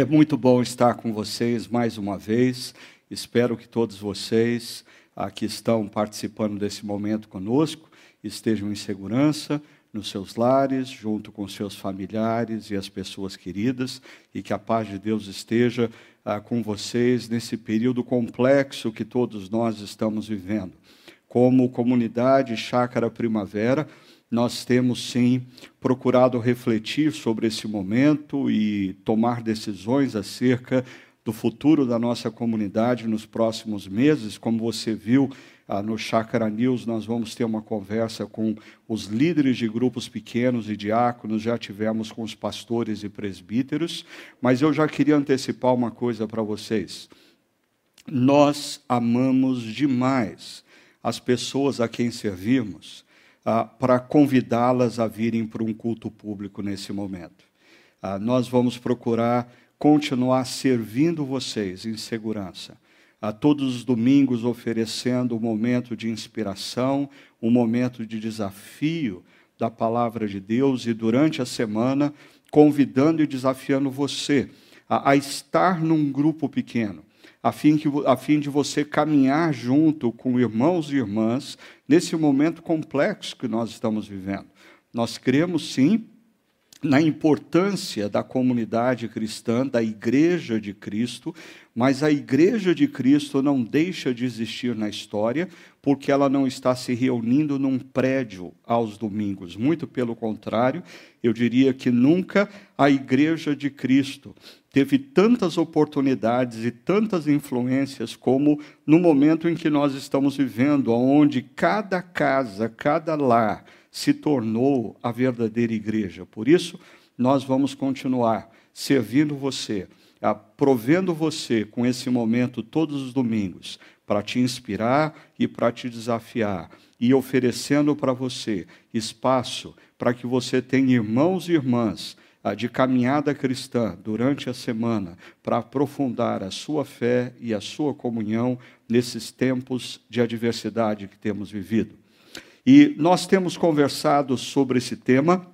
É muito bom estar com vocês mais uma vez. Espero que todos vocês que estão participando desse momento conosco estejam em segurança nos seus lares, junto com seus familiares e as pessoas queridas, e que a paz de Deus esteja ah, com vocês nesse período complexo que todos nós estamos vivendo. Como comunidade Chácara Primavera, nós temos sim procurado refletir sobre esse momento e tomar decisões acerca do futuro da nossa comunidade nos próximos meses. Como você viu ah, no Chácara News, nós vamos ter uma conversa com os líderes de grupos pequenos e diáconos, já tivemos com os pastores e presbíteros, mas eu já queria antecipar uma coisa para vocês. Nós amamos demais as pessoas a quem servimos ah, para convidá-las a virem para um culto público nesse momento. Ah, nós vamos procurar continuar servindo vocês em segurança. A todos os domingos oferecendo um momento de inspiração, um momento de desafio da palavra de Deus e durante a semana convidando e desafiando você a, a estar num grupo pequeno, a fim, que, a fim de você caminhar junto com irmãos e irmãs nesse momento complexo que nós estamos vivendo. Nós cremos, sim, na importância da comunidade cristã, da igreja de Cristo, mas a igreja de Cristo não deixa de existir na história, porque ela não está se reunindo num prédio aos domingos. Muito pelo contrário, eu diria que nunca a igreja de Cristo teve tantas oportunidades e tantas influências como no momento em que nós estamos vivendo, onde cada casa, cada lar se tornou a verdadeira igreja. Por isso, nós vamos continuar servindo você, provendo você com esse momento todos os domingos, para te inspirar e para te desafiar, e oferecendo para você espaço para que você tenha irmãos e irmãs de caminhada cristã durante a semana para aprofundar a sua fé e a sua comunhão nesses tempos de adversidade que temos vivido. E nós temos conversado sobre esse tema,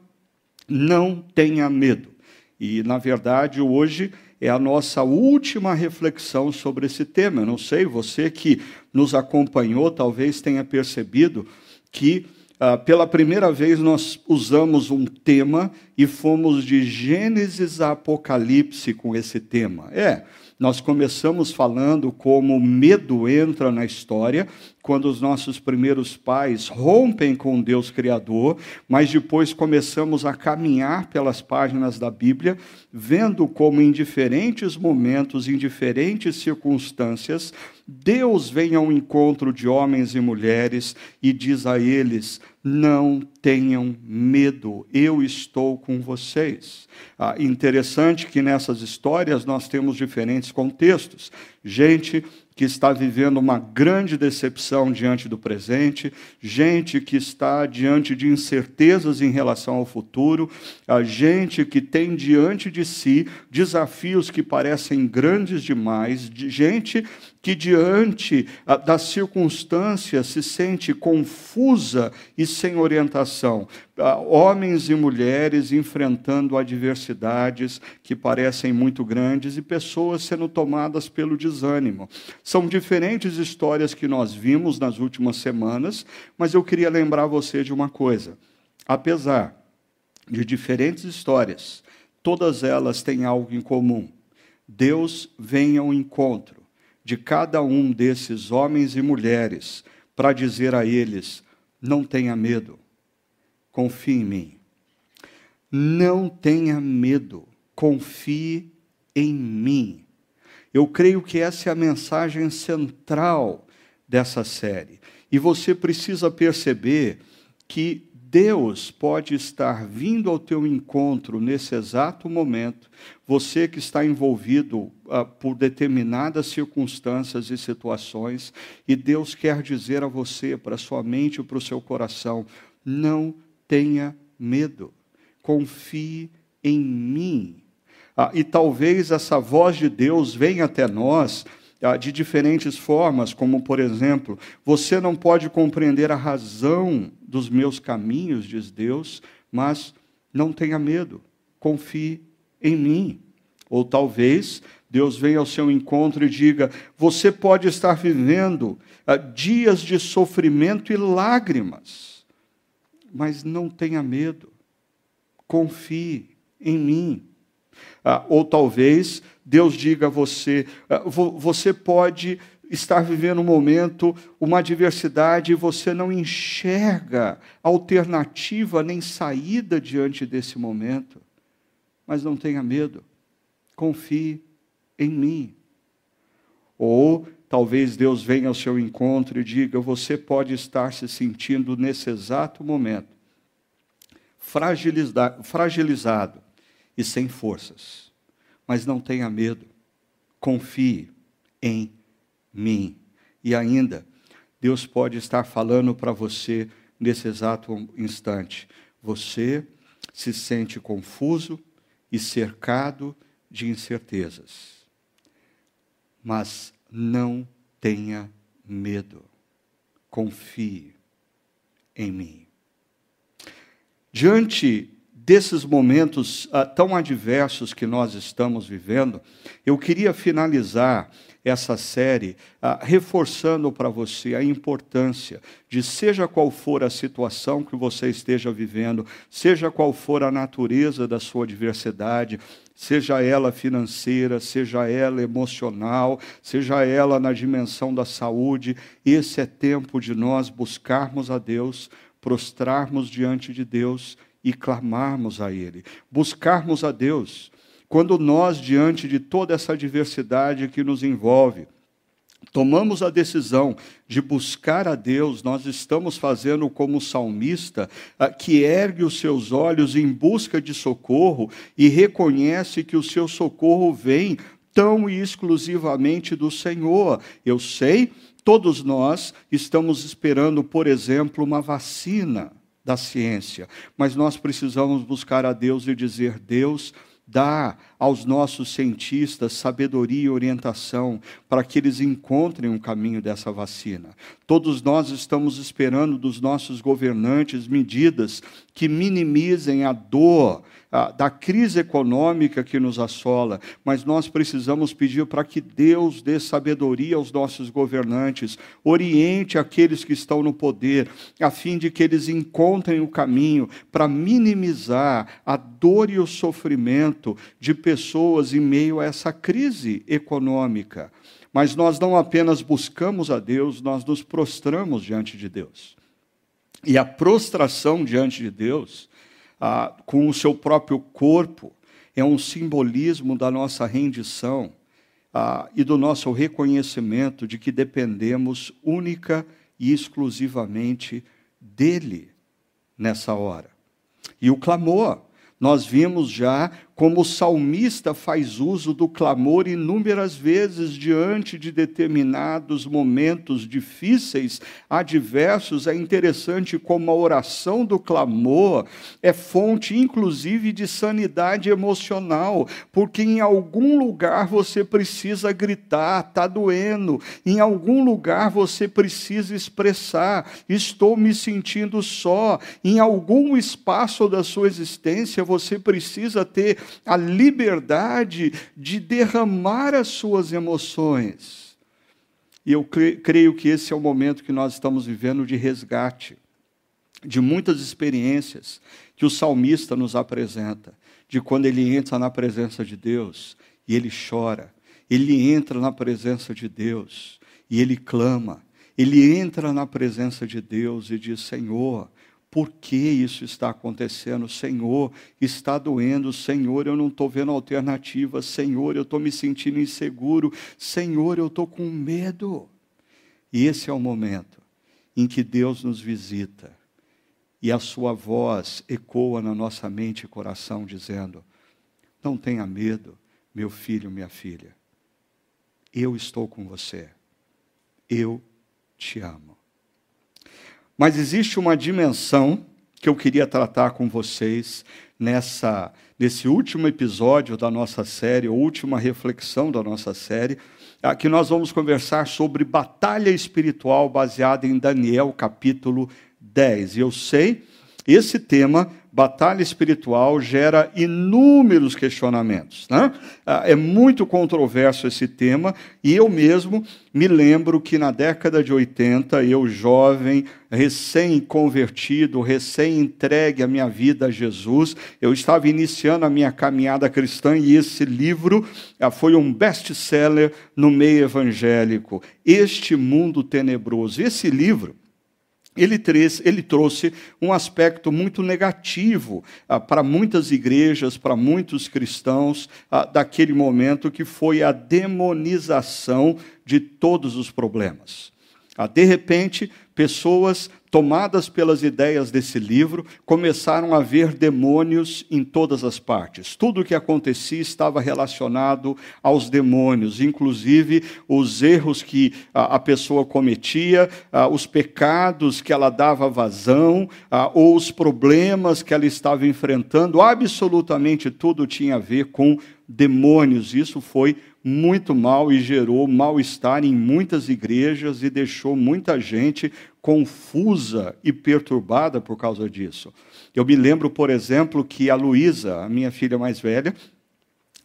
não tenha medo. E, na verdade, hoje é a nossa última reflexão sobre esse tema. Eu não sei, você que nos acompanhou talvez tenha percebido que ah, pela primeira vez nós usamos um tema e fomos de Gênesis a Apocalipse com esse tema. É, nós começamos falando como medo entra na história, quando os nossos primeiros pais rompem com Deus Criador, mas depois começamos a caminhar pelas páginas da Bíblia, vendo como em diferentes momentos, em diferentes circunstâncias, Deus vem ao encontro de homens e mulheres e diz a eles: não tenham medo, eu estou com vocês. Ah, interessante que nessas histórias nós temos diferentes contextos. Gente que está vivendo uma grande decepção diante do presente, gente que está diante de incertezas em relação ao futuro, a gente que tem diante de si desafios que parecem grandes demais, gente que diante ah, das circunstâncias se sente confusa e sem orientação. Ah, homens e mulheres enfrentando adversidades que parecem muito grandes e pessoas sendo tomadas pelo desânimo. São diferentes histórias que nós vimos nas últimas semanas, mas eu queria lembrar você de uma coisa. Apesar de diferentes histórias, todas elas têm algo em comum. Deus vem ao encontro de cada um desses homens e mulheres para dizer a eles: não tenha medo confie em mim. Não tenha medo, confie em mim. Eu creio que essa é a mensagem central dessa série. E você precisa perceber que Deus pode estar vindo ao teu encontro nesse exato momento, você que está envolvido uh, por determinadas circunstâncias e situações, e Deus quer dizer a você, para sua mente e para o seu coração: não tenha medo, confie em mim. Ah, e talvez essa voz de Deus venha até nós ah, de diferentes formas, como, por exemplo, você não pode compreender a razão dos meus caminhos, diz Deus, mas não tenha medo, confie em mim. Ou talvez Deus venha ao seu encontro e diga: você pode estar vivendo uh, dias de sofrimento e lágrimas, mas não tenha medo, confie em mim. Uh, ou talvez Deus diga a você: uh, você pode estar vivendo um momento, uma adversidade, e você não enxerga alternativa nem saída diante desse momento. Mas não tenha medo, confie em mim. Ou talvez Deus venha ao seu encontro e diga: você pode estar se sentindo nesse exato momento fragilizado e sem forças. Mas não tenha medo, confie em mim. E ainda, Deus pode estar falando para você nesse exato instante. Você se sente confuso e cercado de incertezas mas não tenha medo. Confie em mim. Diante desses momentos uh, tão adversos que nós estamos vivendo, eu queria finalizar essa série uh, reforçando para você a importância de, seja qual for a situação que você esteja vivendo, seja qual for a natureza da sua adversidade, seja ela financeira, seja ela emocional, seja ela na dimensão da saúde, esse é tempo de nós buscarmos a Deus, prostrarmos diante de Deus e clamarmos a Ele. Buscarmos a Deus quando nós, diante de toda essa diversidade que nos envolve, tomamos a decisão de buscar a Deus, nós estamos fazendo como o salmista, ah, que ergue os seus olhos em busca de socorro e reconhece que o seu socorro vem tão e exclusivamente do Senhor. Eu sei, todos nós estamos esperando, por exemplo, uma vacina da ciência, mas nós precisamos buscar a Deus e dizer: Deus, dá aos nossos cientistas sabedoria e orientação para que eles encontrem um caminho dessa vacina. Todos nós estamos esperando dos nossos governantes medidas que minimizem a dor da crise econômica que nos assola, mas nós precisamos pedir para que Deus dê sabedoria aos nossos governantes, oriente aqueles que estão no poder, a fim de que eles encontrem o caminho para minimizar a dor e o sofrimento de pessoas em meio a essa crise econômica. Mas nós não apenas buscamos a Deus, nós nos prostramos diante de Deus. E a prostração diante de Deus ah, com o seu próprio corpo, é um simbolismo da nossa rendição ah, e do nosso reconhecimento de que dependemos única e exclusivamente dele nessa hora. E o clamor, nós vimos já como o salmista faz uso do clamor inúmeras vezes diante de determinados momentos difíceis, adversos. É interessante como a oração do clamor é fonte, inclusive, de sanidade emocional, porque em algum lugar você precisa gritar, está doendo, em algum lugar você precisa expressar, estou me sentindo só, em algum espaço da sua existência você precisa ter a liberdade de derramar as suas emoções. E eu creio que esse é o momento que nós estamos vivendo de resgate, de muitas experiências que o salmista nos apresenta, de quando ele entra na presença de Deus e ele chora, ele entra na presença de Deus e ele clama, ele entra na presença de Deus e diz: Senhor, por que isso está acontecendo? Senhor, está doendo. Senhor, eu não estou vendo alternativa. Senhor, eu estou me sentindo inseguro. Senhor, eu estou com medo. E esse é o momento em que Deus nos visita e a sua voz ecoa na nossa mente e coração, dizendo: Não tenha medo, meu filho, minha filha. Eu estou com você. Eu te amo. Mas existe uma dimensão que eu queria tratar com vocês nessa nesse último episódio da nossa série, última reflexão da nossa série, que nós vamos conversar sobre batalha espiritual baseada em Daniel capítulo 10. E eu sei esse tema batalha espiritual gera inúmeros questionamentos. Né? Ah, é muito controverso esse tema, e eu mesmo me lembro que na década de 80, eu, jovem, recém-convertido, recém-entregue a minha vida a Jesus, eu estava iniciando a minha caminhada cristã e esse livro ah, foi um best-seller no meio evangélico. Este Mundo Tenebroso. Esse livro ele, ele trouxe um aspecto muito negativo ah, para muitas igrejas, para muitos cristãos ah, daquele momento, que foi a demonização de todos os problemas. Ah, de repente, pessoas tomadas pelas ideias desse livro, começaram a ver demônios em todas as partes. Tudo o que acontecia estava relacionado aos demônios, inclusive os erros que a pessoa cometia, os pecados que ela dava vazão, ou os problemas que ela estava enfrentando, absolutamente tudo tinha a ver com demônios. Isso foi muito mal e gerou mal-estar em muitas igrejas e deixou muita gente confusa e perturbada por causa disso. Eu me lembro, por exemplo, que a Luísa, a minha filha mais velha,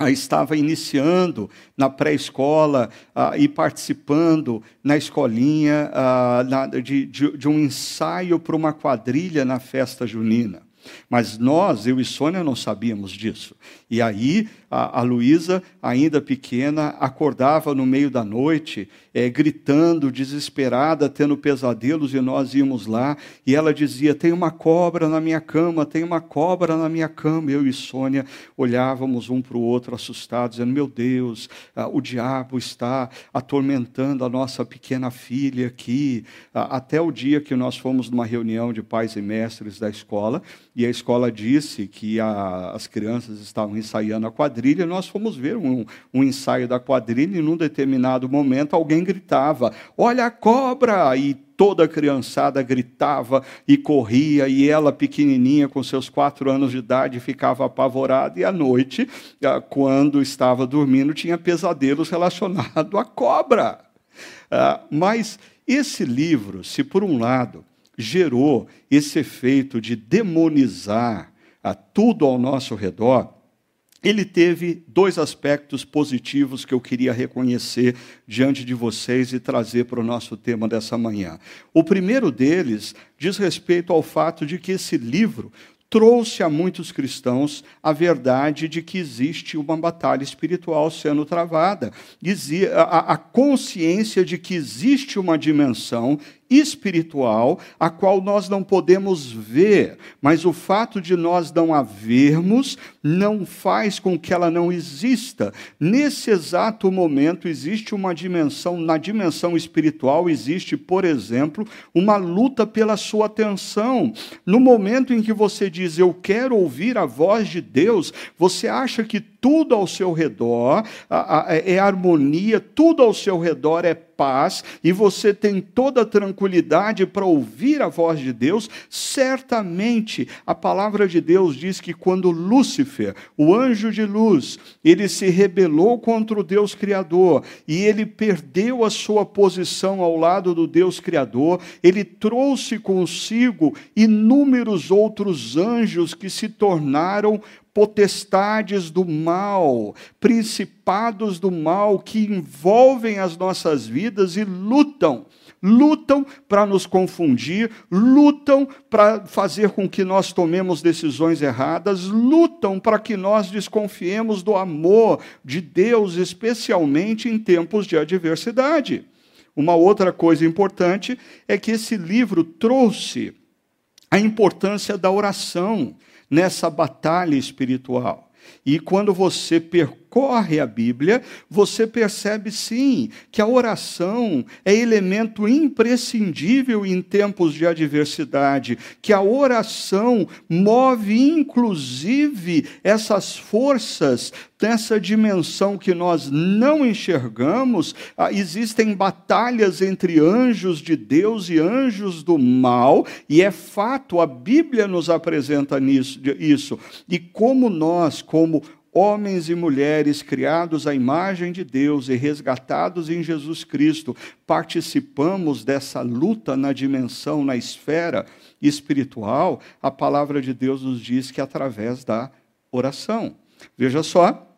estava iniciando na pré-escola uh, e participando na escolinha uh, na, de, de, de um ensaio para uma quadrilha na festa junina. Mas nós, eu e Sônia, não sabíamos disso. E aí a, a Luísa, ainda pequena, acordava no meio da noite, é, gritando, desesperada, tendo pesadelos, e nós íamos lá, e ela dizia: Tem uma cobra na minha cama, tem uma cobra na minha cama. Eu e Sônia olhávamos um para o outro, assustados, dizendo: Meu Deus, ah, o diabo está atormentando a nossa pequena filha aqui. Ah, até o dia que nós fomos numa reunião de pais e mestres da escola, e a escola disse que a, as crianças estavam ensaiando a quadrilha quadrilha, nós fomos ver um, um ensaio da quadrilha e num determinado momento alguém gritava: Olha a cobra! E toda a criançada gritava e corria, e ela, pequenininha, com seus quatro anos de idade, ficava apavorada, e à noite, ah, quando estava dormindo, tinha pesadelos relacionados à cobra. Ah, mas esse livro, se por um lado gerou esse efeito de demonizar a tudo ao nosso redor, ele teve dois aspectos positivos que eu queria reconhecer diante de vocês e trazer para o nosso tema dessa manhã. O primeiro deles diz respeito ao fato de que esse livro trouxe a muitos cristãos a verdade de que existe uma batalha espiritual sendo travada, a consciência de que existe uma dimensão espiritual, a qual nós não podemos ver, mas o fato de nós não a vermos não faz com que ela não exista. Nesse exato momento existe uma dimensão, na dimensão espiritual existe, por exemplo, uma luta pela sua atenção. No momento em que você diz eu quero ouvir a voz de Deus, você acha que tudo ao seu redor é harmonia, tudo ao seu redor é paz, e você tem toda a tranquilidade para ouvir a voz de Deus, certamente a palavra de Deus diz que quando Lúcifer, o anjo de luz, ele se rebelou contra o Deus Criador e ele perdeu a sua posição ao lado do Deus Criador, ele trouxe consigo inúmeros outros anjos que se tornaram potestades do mal, principados do mal que envolvem as nossas vidas e lutam. Lutam para nos confundir, lutam para fazer com que nós tomemos decisões erradas, lutam para que nós desconfiemos do amor de Deus, especialmente em tempos de adversidade. Uma outra coisa importante é que esse livro trouxe a importância da oração nessa batalha espiritual. E quando você percorre a Bíblia, você percebe sim que a oração é elemento imprescindível em tempos de adversidade, que a oração move inclusive essas forças nessa dimensão que nós não enxergamos, ah, existem batalhas entre anjos de Deus e anjos do mal, e é fato, a Bíblia nos apresenta isso. E como nós, como homens e mulheres criados à imagem de Deus e resgatados em Jesus Cristo, participamos dessa luta na dimensão, na esfera espiritual, a palavra de Deus nos diz que é através da oração. Veja só,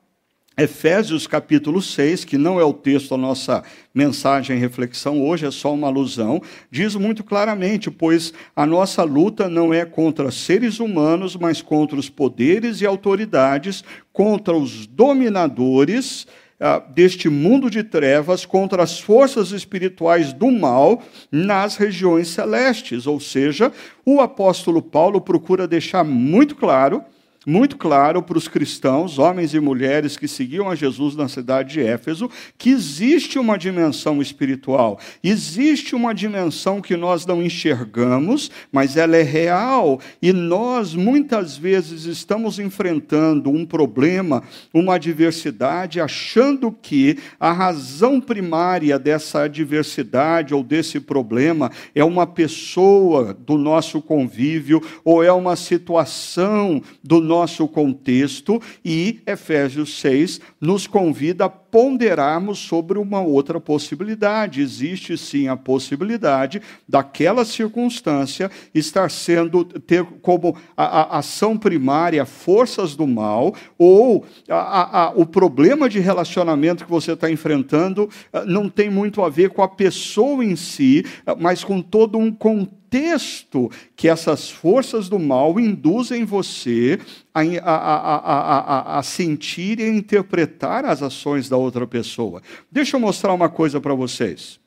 Efésios capítulo 6, que não é o texto da nossa mensagem e reflexão hoje, é só uma alusão, diz muito claramente: pois a nossa luta não é contra seres humanos, mas contra os poderes e autoridades, contra os dominadores ah, deste mundo de trevas, contra as forças espirituais do mal nas regiões celestes. Ou seja, o apóstolo Paulo procura deixar muito claro muito claro para os cristãos, homens e mulheres que seguiam a Jesus na cidade de Éfeso, que existe uma dimensão espiritual, existe uma dimensão que nós não enxergamos, mas ela é real, e nós muitas vezes estamos enfrentando um problema, uma adversidade, achando que a razão primária dessa adversidade ou desse problema é uma pessoa do nosso convívio ou é uma situação do nosso nosso contexto e Efésios 6 nos convida a ponderarmos sobre uma outra possibilidade. Existe sim a possibilidade daquela circunstância estar sendo ter como a, a ação primária forças do mal ou a, a, o problema de relacionamento que você está enfrentando ah, não tem muito a ver com a pessoa em si, ah, mas com todo um contexto contexto que essas forças do mal induzem você a, a, a, a, sentir e interpretar as ações da outra pessoa. Deixa eu mostrar uma coisa para vocês.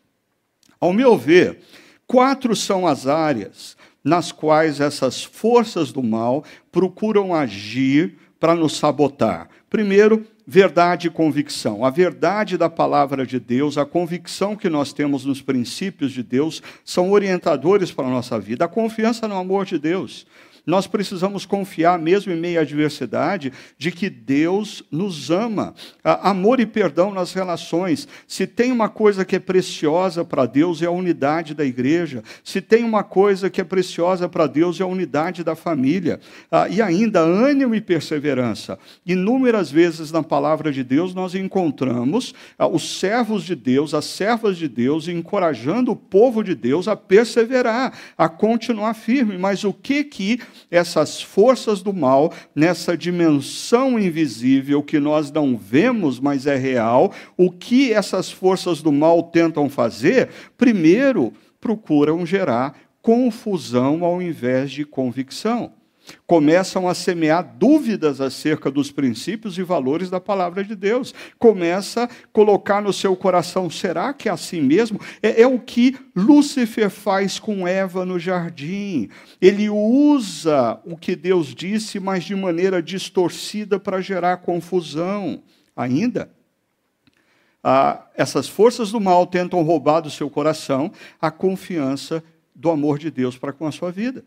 Ao meu ver, quatro são as áreas nas quais essas forças do mal procuram agir para nos sabotar. Primeiro, verdade e convicção. A verdade da palavra de Deus, a convicção que nós temos nos princípios de Deus, são orientadores para a nossa vida. A confiança no amor de Deus. Nós precisamos confiar, mesmo em meio à adversidade, de que Deus nos ama. Amor e perdão nas relações. Se tem uma coisa que é preciosa para Deus, é a unidade da igreja. Se tem uma coisa que é preciosa para Deus, é a unidade da família. Ah, e ainda, ânimo e perseverança. Inúmeras vezes na palavra de Deus nós encontramos ah, os servos de Deus, as servas de Deus, encorajando o povo de Deus a perseverar, a continuar firme. Mas o que que essas forças do mal nessa dimensão invisível que nós não vemos, mas é real. O que essas forças do mal tentam fazer? Primeiro, procuram gerar confusão ao invés de convicção começam a semear dúvidas acerca dos princípios e valores da palavra de Deus. Começa a colocar no seu coração: será que é assim mesmo? É, é o que Lúcifer faz com Eva no jardim. Ele usa o que Deus disse, mas de maneira distorcida para gerar confusão. Ainda. Ah, essas forças do mal tentam roubar do seu coração a confiança do amor de Deus para com a sua vida.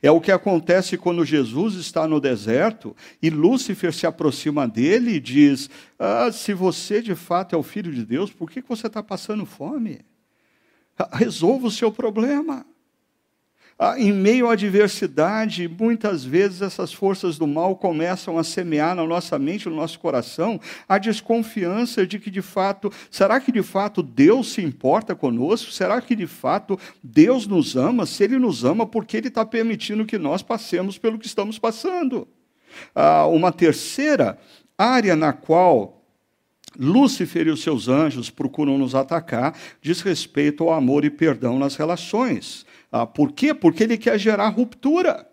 É o que acontece quando Jesus está no deserto e Lúcifer se aproxima dele e diz: ah, Se você de fato é o filho de Deus, por que você está passando fome? Resolva o seu problema. Ah, em meio à adversidade, muitas vezes essas forças do mal começam a semear na nossa mente, no nosso coração, a desconfiança de que de fato, será que de fato Deus se importa conosco? Será que de fato Deus nos ama? Se Ele nos ama, por que Ele está permitindo que nós passemos pelo que estamos passando? Ah, uma terceira área na qual Lúcifer e os seus anjos procuram nos atacar diz respeito ao amor e perdão nas relações. Ah, por quê? Porque ele quer gerar ruptura.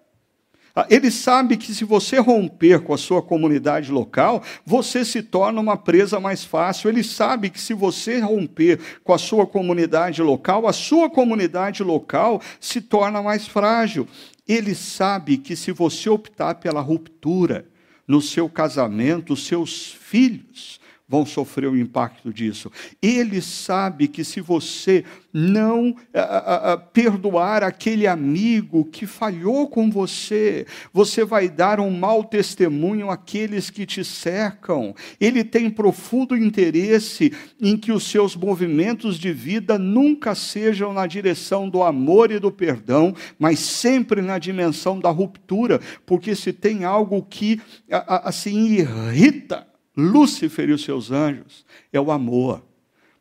Ah, ele sabe que se você romper com a sua comunidade local, você se torna uma presa mais fácil. Ele sabe que se você romper com a sua comunidade local, a sua comunidade local se torna mais frágil. Ele sabe que se você optar pela ruptura no seu casamento, os seus filhos vão sofrer o impacto disso. Ele sabe que se você não a, a, a, perdoar aquele amigo que falhou com você, você vai dar um mau testemunho àqueles que te cercam. Ele tem profundo interesse em que os seus movimentos de vida nunca sejam na direção do amor e do perdão, mas sempre na dimensão da ruptura, porque se tem algo que assim irrita Lúcifer e os seus anjos é o amor,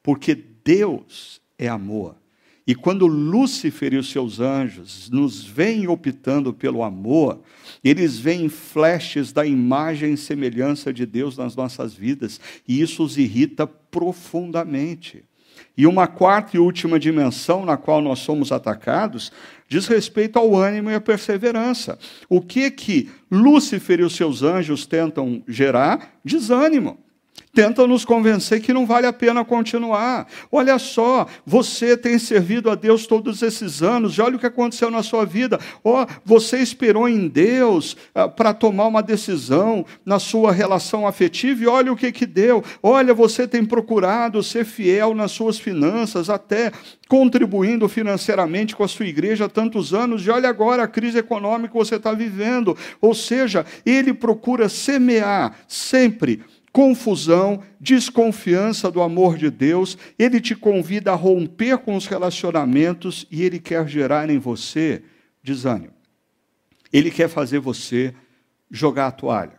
porque Deus é amor. E quando Lúcifer e os seus anjos nos veem optando pelo amor, eles veem flashes da imagem e semelhança de Deus nas nossas vidas, e isso os irrita profundamente. E uma quarta e última dimensão na qual nós somos atacados diz respeito ao ânimo e à perseverança. O que que Lúcifer e os seus anjos tentam gerar? Desânimo tentam nos convencer que não vale a pena continuar. Olha só, você tem servido a Deus todos esses anos, olha o que aconteceu na sua vida. Oh, você esperou em Deus ah, para tomar uma decisão na sua relação afetiva, e olha o que, que deu. Olha, você tem procurado ser fiel nas suas finanças, até contribuindo financeiramente com a sua igreja há tantos anos, e olha agora a crise econômica que você está vivendo. Ou seja, ele procura semear sempre confusão, desconfiança do amor de Deus, ele te convida a romper com os relacionamentos e ele quer gerar em você desânimo. Ele quer fazer você jogar a toalha.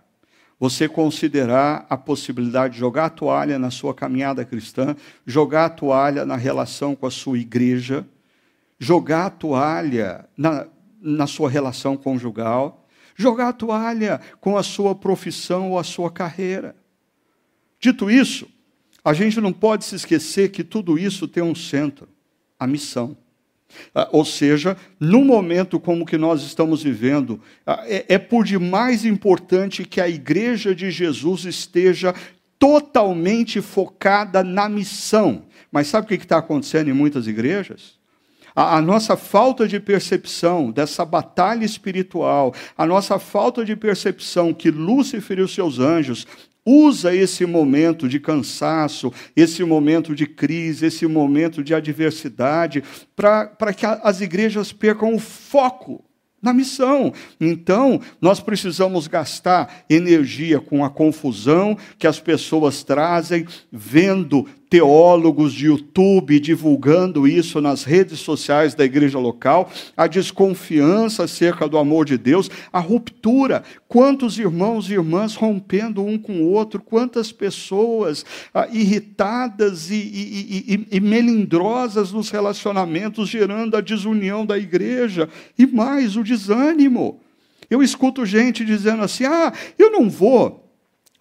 Você considerar a possibilidade de jogar a toalha na sua caminhada cristã, jogar a toalha na relação com a sua igreja, jogar a toalha na, na sua relação conjugal, jogar a toalha com a sua profissão ou a sua carreira. Dito isso, a gente não pode se esquecer que tudo isso tem um centro, a missão. Ah, ou seja, no momento como que nós estamos vivendo, ah, é, é por demais importante que a igreja de Jesus esteja totalmente focada na missão. Mas sabe o que está acontecendo em muitas igrejas? A, a, nossa falta de percepção dessa batalha espiritual, a nossa falta de percepção que Lúcifer e os seus anjos Usa esse momento de cansaço, esse momento de crise, esse momento de adversidade, para que as igrejas percam o foco na missão. Então, nós precisamos gastar energia com a confusão que as pessoas trazem, vendo teólogos de YouTube divulgando isso nas redes sociais da igreja local, a desconfiança acerca do amor de Deus, a ruptura. Quantos irmãos e irmãs rompendo um com o outro, quantas pessoas ah, irritadas e, e, e, e melindrosas nos relacionamentos, gerando a desunião da igreja e mais o desânimo. Eu escuto gente dizendo assim: ah, eu não vou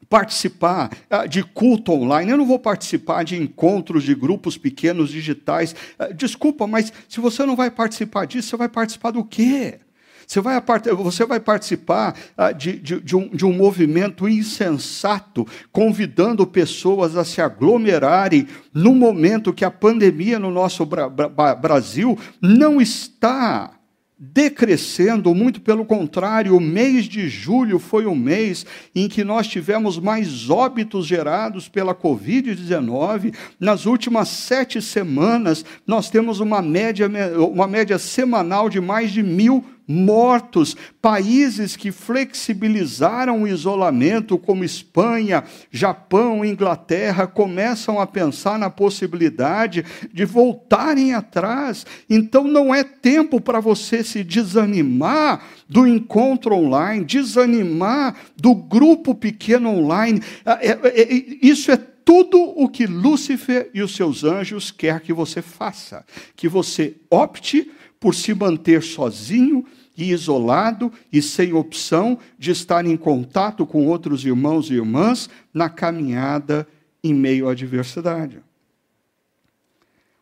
participar ah, de culto online, eu não vou participar de encontros de grupos pequenos digitais. Ah, desculpa, mas se você não vai participar disso, você vai participar do quê? Você vai, você vai participar ah, de, de, de, um, de um movimento insensato, convidando pessoas a se aglomerarem no momento que a pandemia no nosso Brasil não está decrescendo, muito pelo contrário, o mês de julho foi o mês em que nós tivemos mais óbitos gerados pela Covid-19. Nas últimas sete semanas, nós temos uma média, uma média semanal de mais de mil mortos, países que flexibilizaram o isolamento, como Espanha, Japão, Inglaterra, começam a pensar na possibilidade de voltarem atrás. Então não é tempo para você se desanimar do encontro online, desanimar do grupo pequeno online. É, é, é, isso é tudo o que Lúcifer e os seus anjos quer que você faça, que você opte por se manter sozinho e isolado e sem opção de estar em contato com outros irmãos e irmãs na caminhada em meio à adversidade.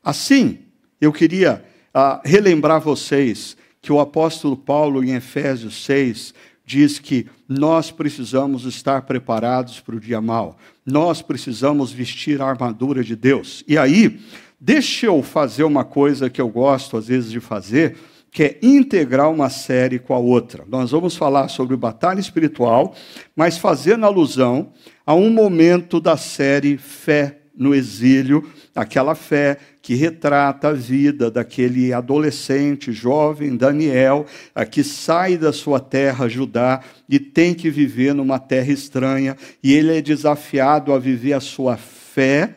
Assim, eu queria ah, relembrar vocês que o apóstolo Paulo, em Efésios 6, diz que nós precisamos estar preparados para o dia mal, nós precisamos vestir a armadura de Deus. E aí, deixa eu fazer uma coisa que eu gosto às vezes de fazer quer integrar uma série com a outra. Nós vamos falar sobre batalha espiritual, mas fazendo alusão a um momento da série Fé no Exílio, aquela fé que retrata a vida daquele adolescente, jovem Daniel, que sai da sua terra, Judá, e tem que viver numa terra estranha, e ele é desafiado a viver a sua fé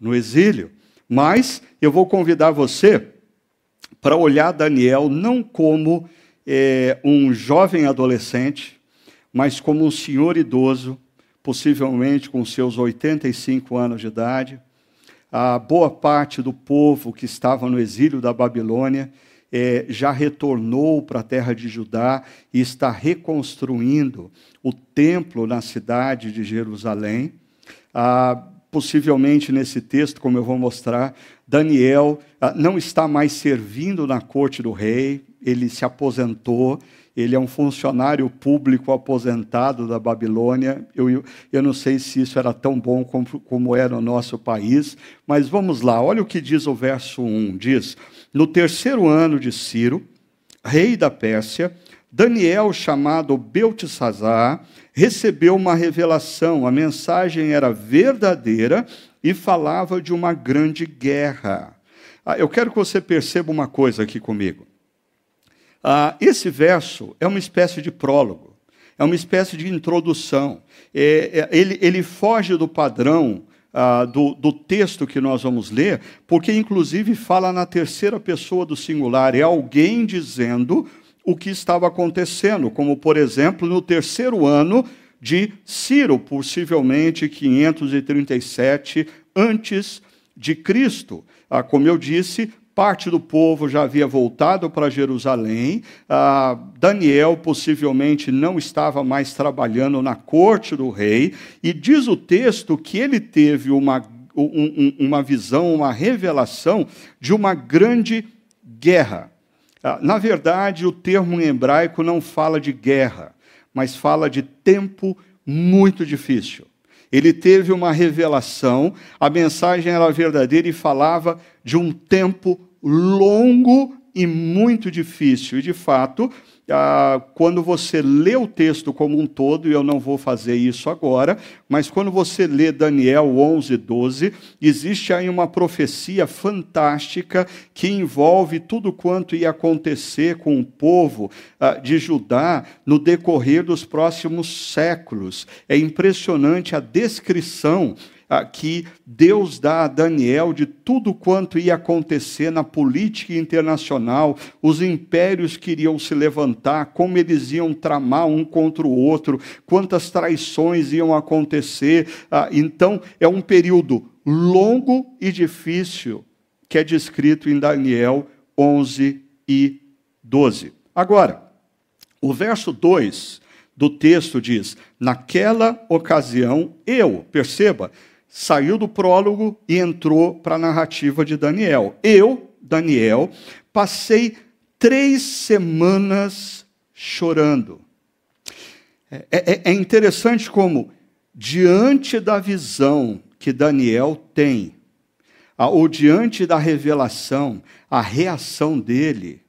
no exílio. Mas eu vou convidar você para olhar Daniel não como é, um jovem adolescente, mas como um senhor idoso, possivelmente com seus 85 anos de idade. A boa parte do povo que estava no exílio da Babilônia é, já retornou para a terra de Judá e está reconstruindo o templo na cidade de Jerusalém. Ah, possivelmente nesse texto, como eu vou mostrar, Daniel ah, não está mais servindo na corte do rei, ele se aposentou, ele é um funcionário público aposentado da Babilônia. Eu, eu não sei se isso era tão bom como, como era no nosso país, mas vamos lá, olha o que diz o verso 1: diz, no terceiro ano de Ciro, rei da Pérsia, Daniel, chamado Beltesazar, recebeu uma revelação. A mensagem era verdadeira e falava de uma grande guerra. Ah, eu quero que você perceba uma coisa aqui comigo. Ah, esse verso é uma espécie de prólogo, é uma espécie de introdução. É, é, ele, ele, foge do padrão ah, do, do, texto que nós vamos ler, porque inclusive fala na terceira pessoa do singular, é alguém dizendo o que estava acontecendo, como, por exemplo, no terceiro ano de Ciro, possivelmente 537 antes de Cristo. Ah, como eu disse, parte do povo já havia voltado para Jerusalém. Ah, Daniel possivelmente não estava mais trabalhando na corte do rei. E diz o texto que ele teve uma, um, uma visão, uma revelação de uma grande guerra. Ah, na verdade, o termo em hebraico não fala de guerra, mas fala de tempo muito difícil. Ele teve uma revelação, a mensagem era verdadeira e falava de um tempo longo e muito difícil. E, de fato, ah, quando você lê o texto como um todo, e eu não vou fazer isso agora, mas quando você lê Daniel 11, 12, existe aí uma profecia fantástica que envolve tudo quanto ia acontecer com o povo ah, de Judá no decorrer dos próximos séculos. É impressionante a descrição que Deus dá a Daniel de tudo quanto ia acontecer na política internacional, os impérios que iriam se levantar, como eles iam tramar um contra o outro, quantas traições iam acontecer. Ah, então, é um período longo e difícil que é descrito em Daniel 11 e 12. Agora, o verso 2 do texto diz: Naquela ocasião, eu, perceba, saiu do prólogo e entrou para a narrativa de Daniel. Eu, Daniel, passei três semanas chorando. É, é, é, interessante como, diante da visão que Daniel tem, ou diante da revelação, a reação dele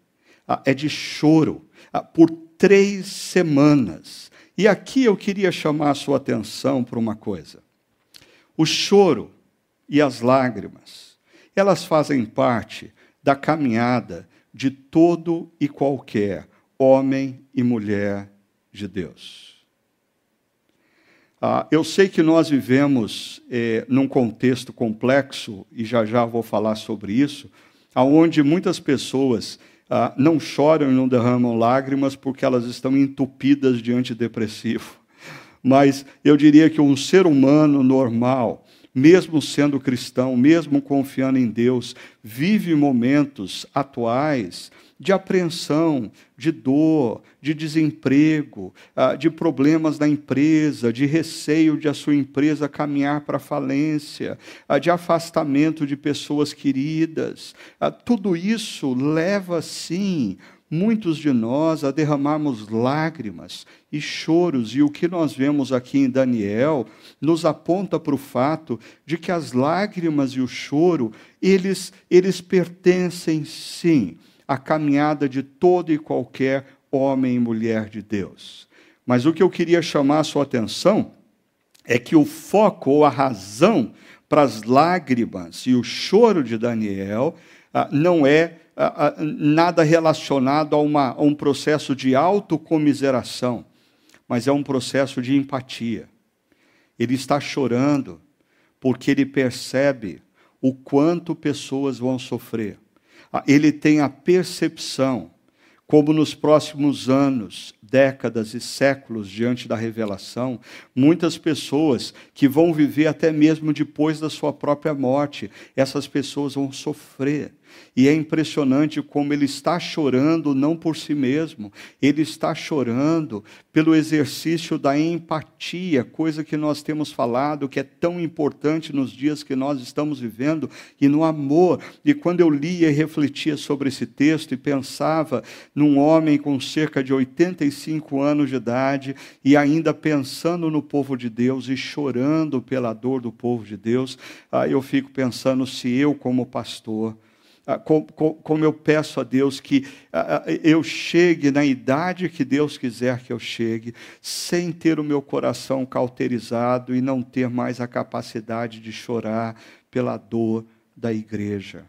é de choro por três semanas. E aqui eu queria chamar a sua atenção para uma coisa. O choro e as lágrimas, elas fazem parte da caminhada de todo e qualquer homem e mulher de Deus. Ah, eu sei que nós vivemos eh, num contexto complexo, e já já vou falar sobre isso, onde muitas pessoas ah, não choram e não derramam lágrimas porque elas estão entupidas de antidepressivo mas eu diria que um ser humano normal, mesmo sendo cristão, mesmo confiando em Deus, vive momentos atuais de apreensão, de dor, de desemprego, ah, de problemas na empresa, de receio de a sua empresa caminhar para a falência, ah, de afastamento de pessoas queridas. Ah, tudo isso leva, sim, muitos de nós a derramarmos lágrimas e choros, e o que nós vemos aqui em Daniel nos aponta para o fato de que as lágrimas e o choro, eles, eles pertencem sim a caminhada de todo e qualquer homem e mulher de Deus. Mas o que eu queria chamar a sua atenção é que o foco ou a razão para as lágrimas e o choro de Daniel ah, não é nada relacionado a, uma, a um processo de autocomiseração, mas é um processo de empatia. Ele está chorando porque ele percebe o quanto pessoas vão sofrer. Ele tem a percepção, como nos próximos anos décadas e séculos diante da revelação, muitas pessoas que vão viver até mesmo depois da sua própria morte, essas pessoas vão sofrer. E é impressionante como ele está chorando não por si mesmo, ele está chorando pelo exercício da empatia, coisa que nós temos falado que é tão importante nos dias que nós estamos vivendo, e no amor. E quando eu lia e refletia sobre esse texto e pensava num homem com cerca de 85 anos de idade e ainda pensando no povo de Deus e chorando pela dor do povo de Deus, aí eu fico pensando se eu, como pastor, ah, como eu peço a Deus que ah, ah, eu chegue na idade que Deus quiser que eu chegue, sem ter o meu coração cauterizado e não ter mais a capacidade de chorar pela dor da igreja.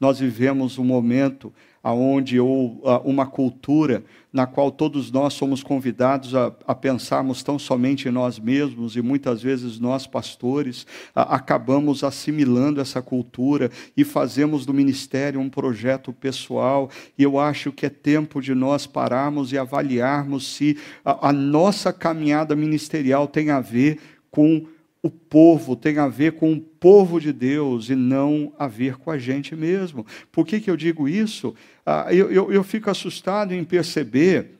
Nós vivemos um momento aonde ou uma cultura na qual todos nós somos convidados a, a, pensarmos tão somente em nós mesmos e muitas vezes nós pastores a, acabamos assimilando essa cultura e fazemos do ministério um projeto pessoal. E eu acho que é tempo de nós pararmos e avaliarmos se a, a nossa caminhada ministerial tem a ver com o povo tem a ver com o povo de Deus e não a ver com a gente mesmo. Por que, que eu digo isso? Ah, eu, eu, eu fico assustado em perceber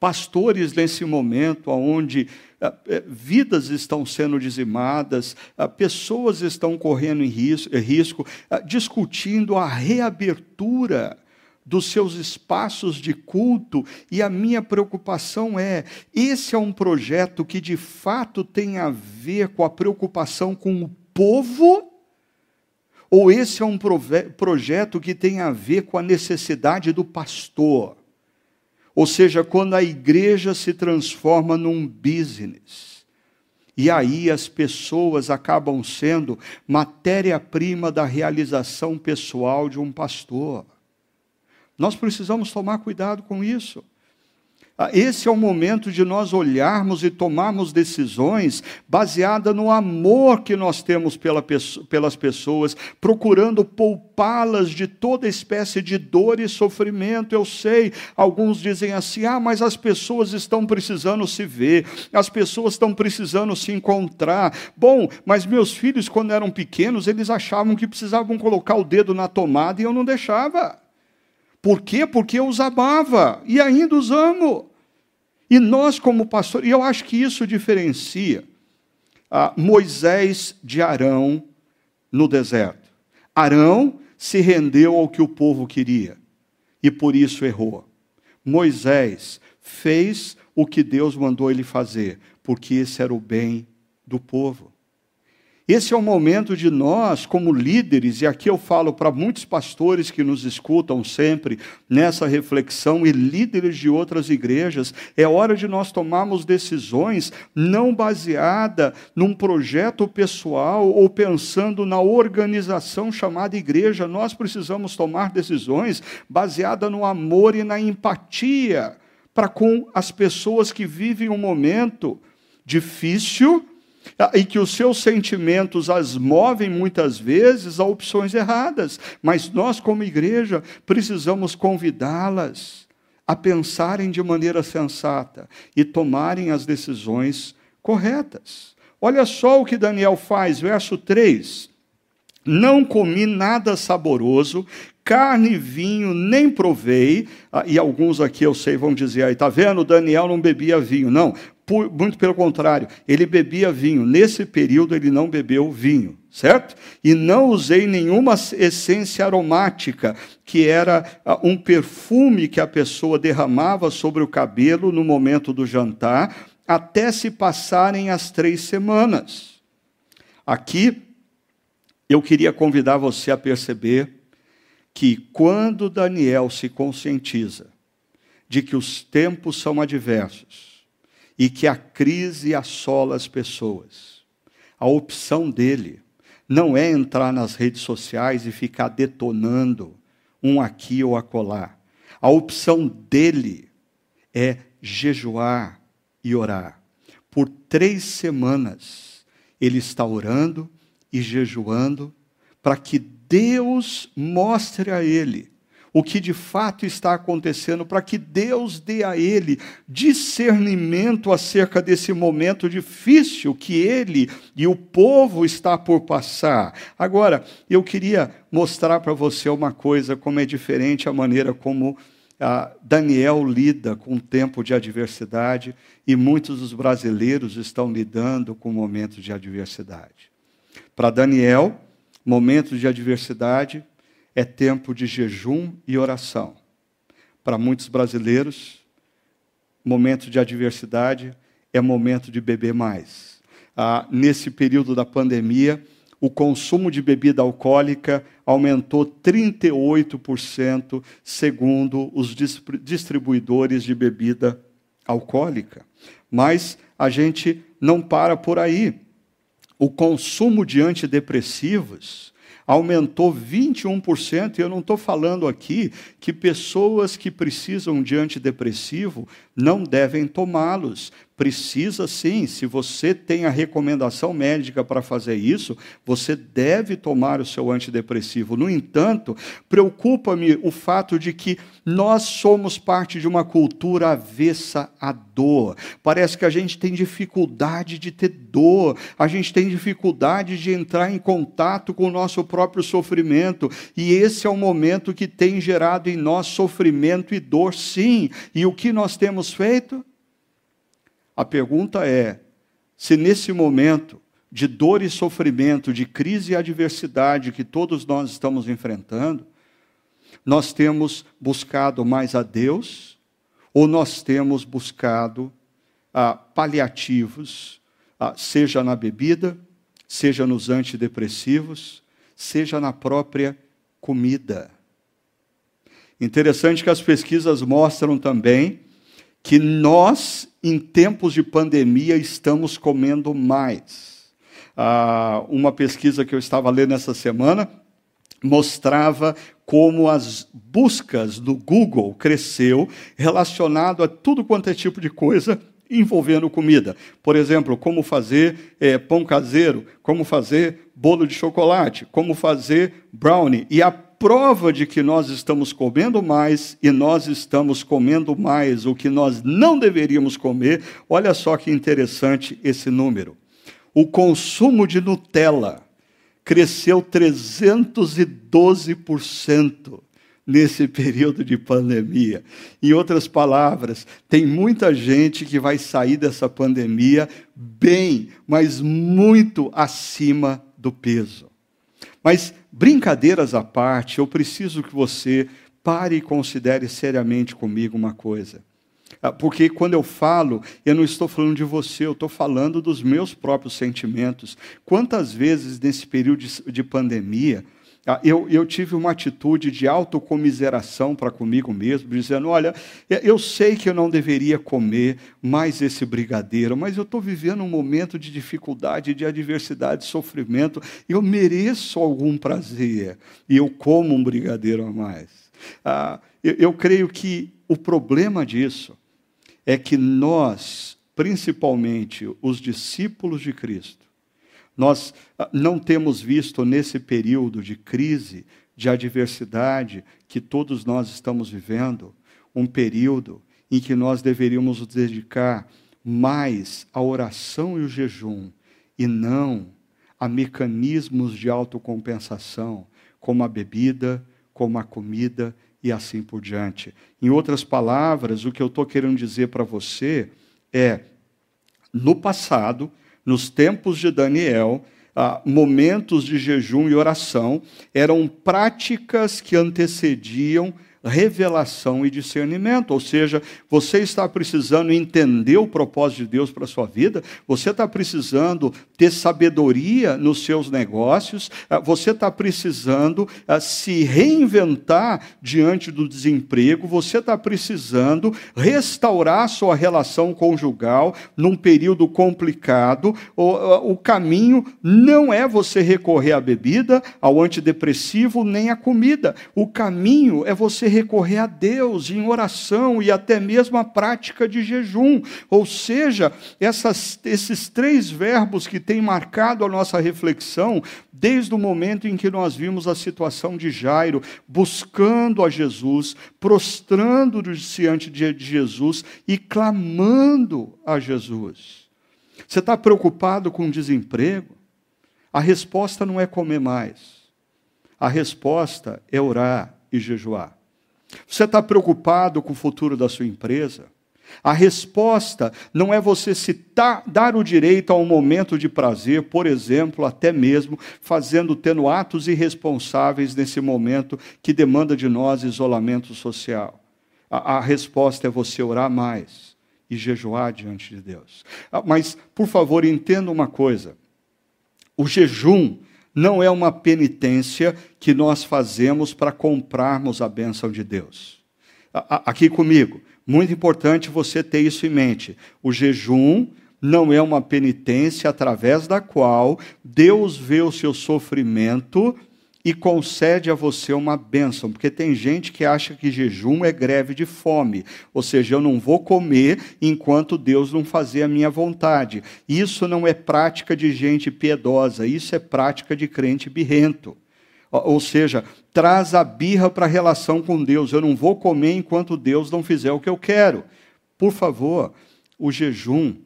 pastores nesse momento onde ah, eh, vidas estão sendo dizimadas, ah, pessoas estão correndo risco ah, discutindo a reabertura dos seus espaços de culto, e a minha preocupação é: esse é um projeto que de fato tem a ver com a preocupação com o povo? Ou esse é um projeto que tem a ver com a necessidade do pastor? Ou seja, quando a igreja se transforma num business. E aí as pessoas acabam sendo matéria-prima da realização pessoal de um pastor. Nós precisamos tomar cuidado com isso. Ah, esse é o momento de nós olharmos e tomarmos decisões baseadas no amor que nós temos pela, pelas pessoas, procurando poupá-las de toda espécie de dor e sofrimento. Eu sei, alguns dizem assim: ah, mas as pessoas estão precisando se ver, as pessoas estão precisando se encontrar. Bom, mas meus filhos, quando eram pequenos, eles achavam que precisavam colocar o dedo na tomada e eu não deixava. Por quê? Porque eu os amava e ainda os amo. E nós, como pastor, e eu acho que isso diferencia ah, Moisés de Arão no deserto. Arão se rendeu ao que o povo queria e por isso errou. Moisés fez o que Deus mandou ele fazer, porque esse era o bem do povo. Esse é o momento de nós, como líderes, e aqui eu falo para muitos pastores que nos escutam sempre nessa reflexão e líderes de outras igrejas, é hora de nós tomarmos decisões não baseada num projeto pessoal ou pensando na organização chamada igreja. Nós precisamos tomar decisões baseadas no amor e na empatia para com as pessoas que vivem um momento difícil e que os seus sentimentos as movem muitas vezes a opções erradas, mas nós, como igreja, precisamos convidá-las a pensarem de maneira sensata e tomarem as decisões corretas. Olha só o que Daniel faz, verso 3. Não comi nada saboroso, carne e vinho nem provei. Ah, e alguns aqui eu sei vão dizer aí, tá vendo? Daniel não bebia vinho. Não, muito pelo contrário, ele bebia vinho. Nesse período ele não bebeu vinho, certo? E não usei nenhuma essência aromática, que era ah, um perfume que a pessoa derramava sobre o cabelo no momento do jantar, até se passarem as três semanas. Aqui eu queria convidar você a perceber que quando Daniel se conscientiza de que os tempos são adversos e que a crise assola as pessoas, a opção dele não é entrar nas redes sociais e ficar detonando um aqui ou acolá. A opção dele é jejuar e orar. Por três semanas, ele está orando e jejuando para que Deus mostre a ele o que de fato está acontecendo, para que Deus dê a ele discernimento acerca desse momento difícil que ele e o povo está por passar. Agora, eu queria mostrar para você uma coisa, como é diferente a maneira como ah, Daniel lida com o tempo de adversidade e muitos dos brasileiros estão lidando com momentos de adversidade. Para Daniel, momentos de adversidade é tempo de jejum e oração. Para muitos brasileiros, momento de adversidade é momento de beber mais. Ah, nesse período da pandemia, o consumo de bebida alcoólica aumentou 38%, segundo os distribuidores de bebida alcoólica. Mas a gente não para por aí. O consumo de antidepressivos aumentou 21%, e eu não estou falando aqui que pessoas que precisam de antidepressivo não devem tomá-los. Precisa sim, se você tem a recomendação médica para fazer isso, você deve tomar o seu antidepressivo. No entanto, preocupa-me o fato de que nós somos parte de uma cultura avessa à dor. Parece que a gente tem dificuldade de ter dor, a gente tem dificuldade de entrar em contato com o nosso próprio sofrimento, e esse é o momento que tem gerado em nós sofrimento e dor, sim. E o que nós temos feito? A pergunta é: se nesse momento de dor e sofrimento, de crise e adversidade que todos nós estamos enfrentando, nós temos buscado mais a Deus ou nós temos buscado ah, paliativos, ah, seja na bebida, seja nos antidepressivos, seja na própria comida. Interessante que as pesquisas mostram também que nós, em tempos de pandemia, estamos comendo mais. Ah, uma pesquisa que eu estava lendo essa semana mostrava como as buscas do Google cresceu relacionado a tudo quanto é tipo de coisa envolvendo comida. Por exemplo, como fazer é, pão caseiro, como fazer bolo de chocolate, como fazer brownie. E a prova de que nós estamos comendo mais e nós estamos comendo mais o que nós não deveríamos comer, olha só que interessante esse número. O consumo de Nutella cresceu 312% nesse período de pandemia. Em outras palavras, tem muita gente que vai sair dessa pandemia bem, mas muito acima do peso. Mas Brincadeiras à parte, eu preciso que você pare e considere seriamente comigo uma coisa. Ah, porque quando eu falo, eu não estou falando de você, eu estou falando dos meus próprios sentimentos. Quantas vezes nesse período de, de pandemia eu, eu, tive uma atitude de autocomiseração para comigo mesmo, dizendo: olha, eu sei que eu não deveria comer mais esse brigadeiro, mas eu estou vivendo um momento de dificuldade, de adversidade, de sofrimento, eu mereço algum prazer, e eu como um brigadeiro a mais. Ah, eu, eu creio que o problema disso é que nós, principalmente os discípulos de Cristo, nós ah, não temos visto nesse período de crise, de adversidade que todos nós estamos vivendo, um período em que nós deveríamos nos dedicar mais à oração e o jejum e não a mecanismos de autocompensação, como a bebida, como a comida e assim por diante. Em outras palavras, o que eu estou querendo dizer para você é: no passado, nos tempos de Daniel, ah, momentos de jejum e oração eram práticas que antecediam revelação e discernimento. Ou seja, você está precisando entender o propósito de Deus para a sua vida, você está precisando ter sabedoria nos seus negócios, ah, você está precisando ah, se reinventar diante do desemprego, você está precisando restaurar sua relação conjugal num período complicado. O, ah, o caminho não é você recorrer à bebida, ao antidepressivo, nem à comida. O caminho é você recorrer a Deus em oração e até mesmo a prática de jejum. Ou seja, essas, esses três verbos que têm marcado a nossa reflexão desde o momento em que nós vimos a situação de Jairo, buscando a Jesus, prostrando-se diante de Jesus e clamando a Jesus. Você está preocupado com o desemprego? A resposta não é comer mais. A resposta é orar e jejuar. Você está preocupado com o futuro da sua empresa? A resposta não é você se dar o direito a um momento de prazer, por exemplo, até mesmo fazendo, tendo atos irresponsáveis nesse momento que demanda de nós isolamento social. A, a resposta é você orar mais e jejuar diante de Deus. Ah, mas, por favor, entenda uma coisa: o jejum não é uma penitência que nós fazemos para comprarmos a bênção de Deus. Aqui comigo, muito importante você ter isso em mente. O jejum não é uma penitência através da qual Deus vê o seu sofrimento e concede a você uma bênção, porque tem gente que acha que jejum é greve de fome, ou seja, eu não vou comer enquanto Deus não fazer a minha vontade. Isso não é prática de gente piedosa, isso é prática de crente birrento. Ou seja, traz a birra para a relação com Deus. Eu não vou comer enquanto Deus não fizer o que eu quero. Por favor, o jejum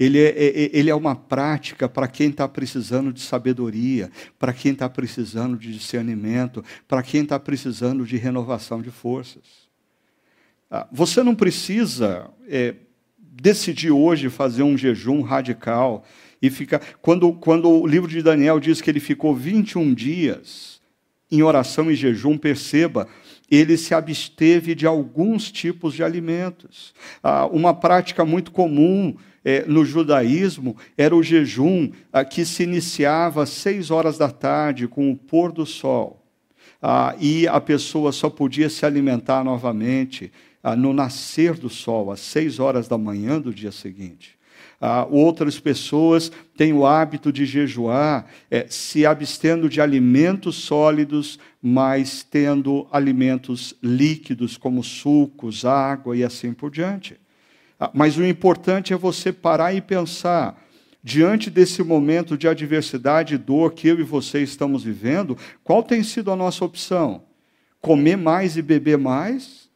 ele é, é, é, ele é uma prática para quem está precisando de sabedoria, para quem está precisando de discernimento, para quem está precisando de renovação de forças. Ah, você não precisa é, decidir hoje fazer um jejum radical e ficar. Quando, quando o livro de Daniel diz que ele ficou 21 dias em oração e jejum, perceba, ele se absteve de alguns tipos de alimentos. Ah, uma prática muito comum é, no judaísmo era o jejum ah, que se iniciava às seis horas da tarde, com o pôr do sol. Ah, e a pessoa só podia se alimentar novamente ah, no nascer do sol, às seis horas da manhã do dia seguinte. Outras pessoas têm o hábito de jejuar, é, se abstendo de alimentos sólidos, mas tendo alimentos líquidos, como sucos, água e assim por diante. Ah, mas o importante é você parar e pensar, diante desse momento de adversidade e dor que eu e você estamos vivendo, qual tem sido a nossa opção? Comer mais e beber mais?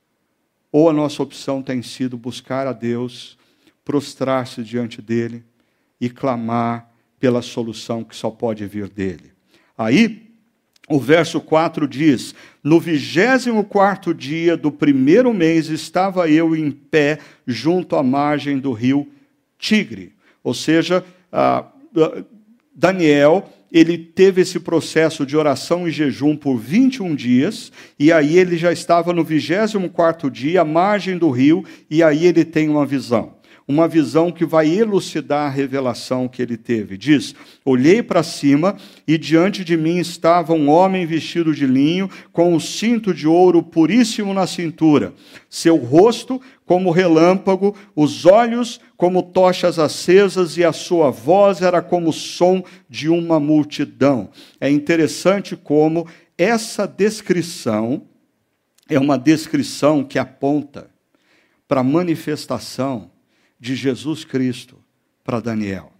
Ou a nossa opção tem sido buscar a Deus, prostrar-se diante dele e clamar pela solução que só pode vir dele? Aí, o verso 4 diz: No vigésimo quarto dia do primeiro mês estava eu em pé junto à margem do rio Tigre. Ou seja, Daniel ele teve esse processo de oração e jejum por 21 dias, e aí ele já estava no 24 quarto dia, à margem do rio, e aí ele tem uma visão uma visão que vai elucidar a revelação que ele teve. Diz: Olhei para cima e diante de mim estava um homem vestido de linho, com um cinto de ouro puríssimo na cintura, seu rosto como relâmpago, os olhos como tochas acesas e a sua voz era como o som de uma multidão. É interessante como essa descrição é uma descrição que aponta para a manifestação de Jesus Cristo para Daniel.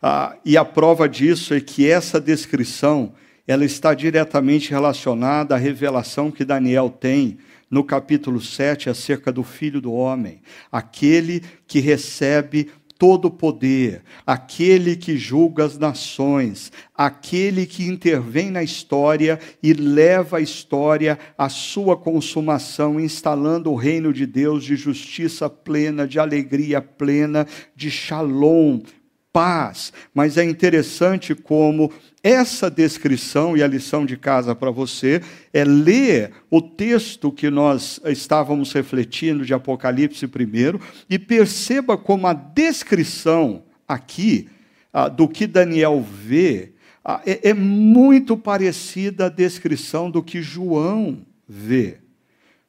Ah, e a prova disso é que essa descrição ela está diretamente relacionada à revelação que Daniel tem no capítulo 7 acerca do Filho do Homem, aquele que recebe todo poder, aquele que julga as nações, aquele que intervém na história e leva a história à sua consumação, instalando o reino de Deus de justiça plena, de alegria plena, de shalom paz. Mas é interessante como essa descrição e a lição de casa para você é ler o texto que nós estávamos refletindo de Apocalipse primeiro e perceba como a descrição aqui ah, do que Daniel vê ah, é, é muito parecida à descrição do que João vê.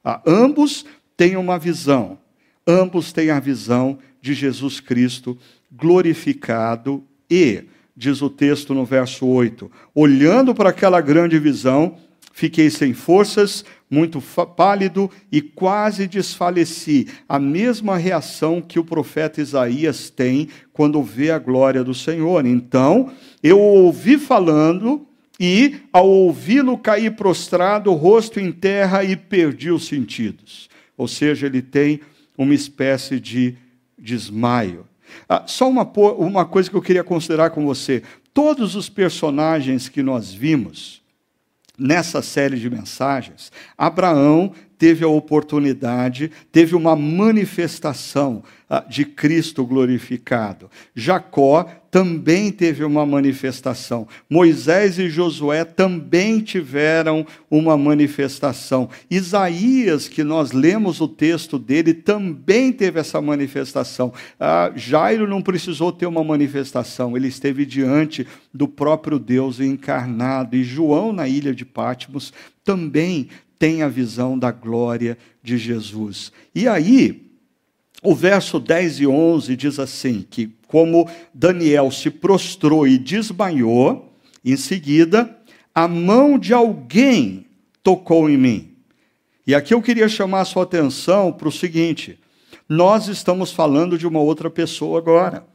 Ah, ambos têm uma visão, ambos têm a visão de Jesus Cristo glorificado e, diz o texto no verso 8, olhando para aquela grande visão, fiquei sem forças, muito pálido e quase desfaleci. A mesma reação que o profeta Isaías tem quando vê a glória do Senhor. Então, eu ouvi falando e, ao ouvi-lo, caí prostrado, rosto em terra e perdi os sentidos. Ou seja, ele tem uma espécie de desmaio. Ah, só uma, uma coisa que eu queria considerar com você: todos os personagens que nós vimos nessa série de mensagens, Abraão teve a oportunidade, teve uma manifestação ah, de Cristo glorificado. Jacó também teve uma manifestação. Moisés e Josué também tiveram uma manifestação. Isaías, que nós lemos o texto dele, também teve essa manifestação. Ah, Jairo não precisou ter uma manifestação, ele esteve diante do próprio Deus encarnado. E João, na ilha de Patmos, também tem a visão da glória de Jesus. E aí, o verso 10 e 11 diz assim: que como Daniel se prostrou e desmaiou, em seguida, a mão de alguém tocou em mim. E aqui eu queria chamar a sua atenção para o seguinte: nós estamos falando de uma outra pessoa agora.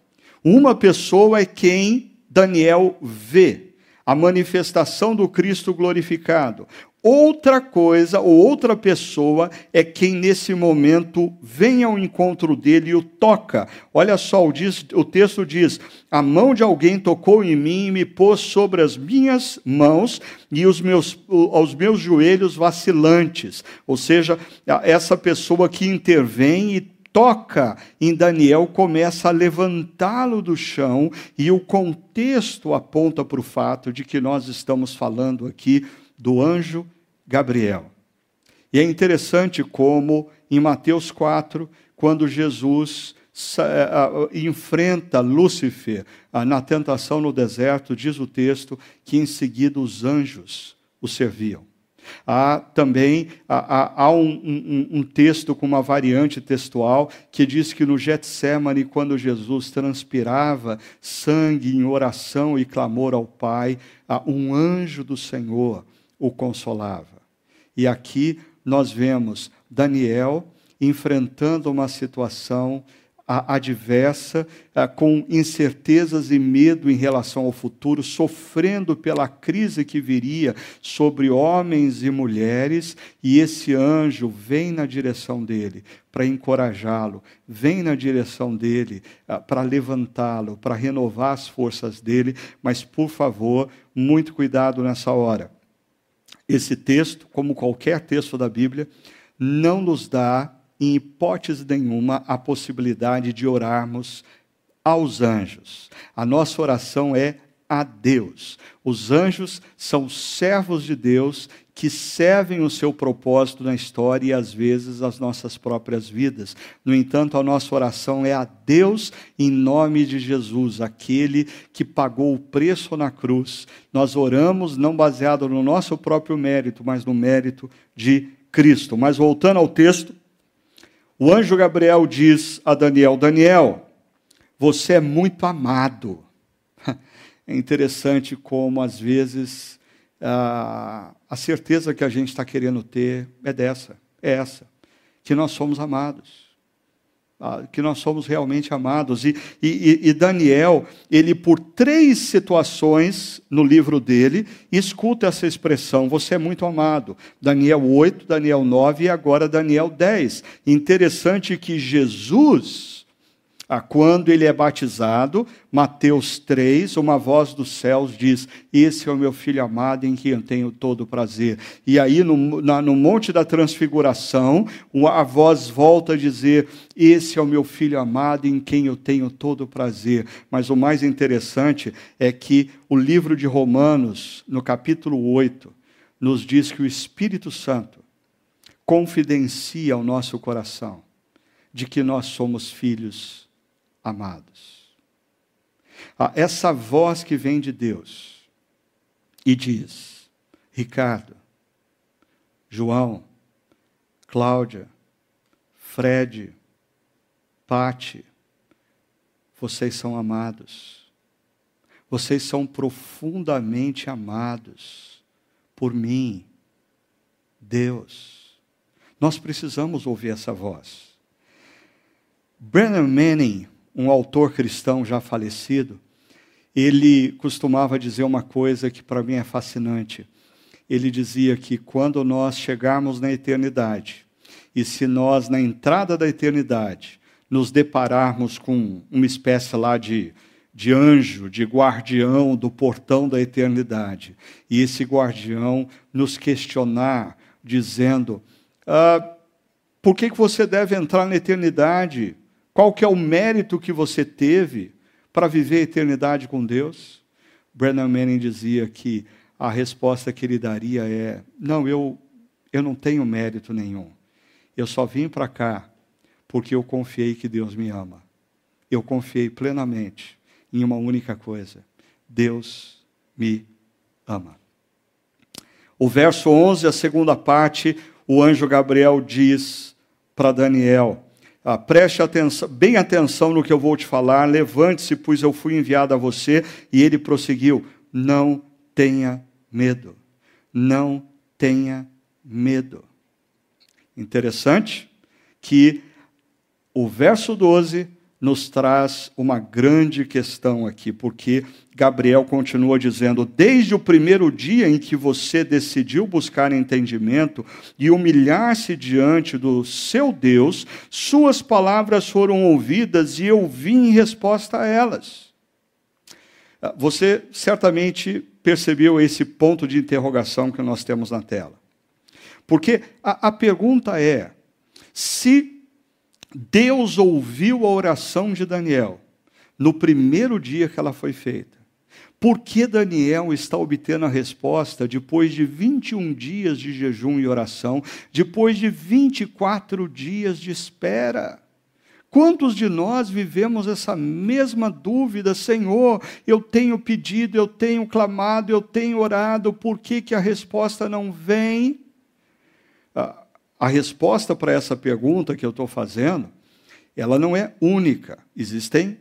Uma pessoa é quem Daniel vê, a manifestação do Cristo glorificado. Outra coisa ou outra pessoa é quem nesse momento vem ao encontro dele e o toca. Olha só, o, diz, o texto diz: A mão de alguém tocou em mim e me pôs sobre as minhas mãos e os meus, aos meus joelhos vacilantes. Ou seja, essa pessoa que intervém e toca em Daniel começa a levantá-lo do chão, e o contexto aponta para o fato de que nós estamos falando aqui do anjo Gabriel. E é interessante como em Mateus 4, quando Jesus eh, enfrenta Lúcifer na tentação no deserto, diz o texto que em seguida os anjos o serviam. Há também há, há um, um, um, texto com uma variante textual que diz que no Getsemane, quando Jesus transpirava sangue em oração e clamor ao Pai, um anjo do Senhor o consolava. E aqui nós vemos Daniel enfrentando uma situação adversa, com incertezas e medo em relação ao futuro, sofrendo pela crise que viria sobre homens e mulheres, e esse anjo vem na direção dele para encorajá-lo, vem na direção dele para levantá-lo, para renovar as forças dele, mas por favor, muito cuidado nessa hora. Esse texto, como qualquer texto da Bíblia, não nos dá, em hipótese nenhuma, a possibilidade de orarmos aos anjos. A nossa oração é a Deus. Os anjos são servos de Deus que servem o seu propósito na história e às vezes as nossas próprias vidas. No entanto, a nossa oração é a Deus em nome de Jesus, aquele que pagou o preço na cruz. Nós oramos não baseado no nosso próprio mérito, mas no mérito de Cristo. Mas voltando ao texto, o anjo Gabriel diz a Daniel: Daniel, você é muito amado. É interessante como às vezes a, a certeza que a gente está querendo ter é dessa, é essa, que nós somos amados. Que nós somos realmente amados. E, e, e Daniel, ele, por três situações no livro dele, escuta essa expressão: você é muito amado. Daniel 8, Daniel 9 e agora Daniel 10. Interessante que Jesus Ah, quando ele é batizado, Mateus 3, uma voz dos céus diz: Esse é o meu filho amado em quem eu tenho todo o prazer. E aí, no, na, no Monte da Transfiguração, a voz volta a dizer: Esse é o meu filho amado em quem eu tenho todo o prazer. Mas o mais interessante é que o livro de Romanos, no capítulo 8, nos diz que o Espírito Santo confidencia ao nosso coração de que nós somos filhos amados. Ah, essa voz que vem de Deus e diz: Ricardo, João, Cláudia, Fred, Pati, vocês são amados. Vocês são profundamente amados por mim, Deus. Nós precisamos ouvir essa voz. Brennan Manning, um autor cristão já falecido, ele costumava dizer uma coisa que para mim é fascinante. Ele dizia que quando nós chegarmos na eternidade, e se nós, na entrada da eternidade, nos depararmos com uma espécie lá de, de anjo, de guardião do portão da eternidade, e esse guardião nos questionar, dizendo: ah, por que, que você deve entrar na eternidade? Qual que é o mérito que você teve para viver a eternidade com Deus? Brennan Manning dizia que a resposta que ele daria é: não, eu, eu não tenho mérito nenhum. Eu só vim para cá porque eu confiei que Deus me ama. Eu confiei plenamente em uma única coisa: Deus me ama. O verso 11, a segunda parte, o anjo Gabriel diz para Daniel: ah, preste atenção, bem atenção no que eu vou te falar. Levante-se, pois eu fui enviado a você. E ele prosseguiu: Não tenha medo. Não tenha medo. Interessante que o verso 12 nos traz uma grande questão aqui, porque Gabriel continua dizendo: desde o primeiro dia em que você decidiu buscar entendimento e humilhar-se diante do seu Deus, suas palavras foram ouvidas e eu vim em resposta a elas. Ah, você certamente percebeu esse ponto de interrogação que nós temos na tela. Porque a, a pergunta é: se Deus ouviu a oração de Daniel no primeiro dia que ela foi feita. Por que Daniel está obtendo a resposta depois de 21 dias de jejum e oração, depois de 24 dias de espera? Quantos de nós vivemos essa mesma dúvida, Senhor? Eu tenho pedido, eu tenho clamado, eu tenho orado, por que, que a resposta não vem? Ah, a resposta para essa pergunta que eu estou fazendo, ela não é única. Existem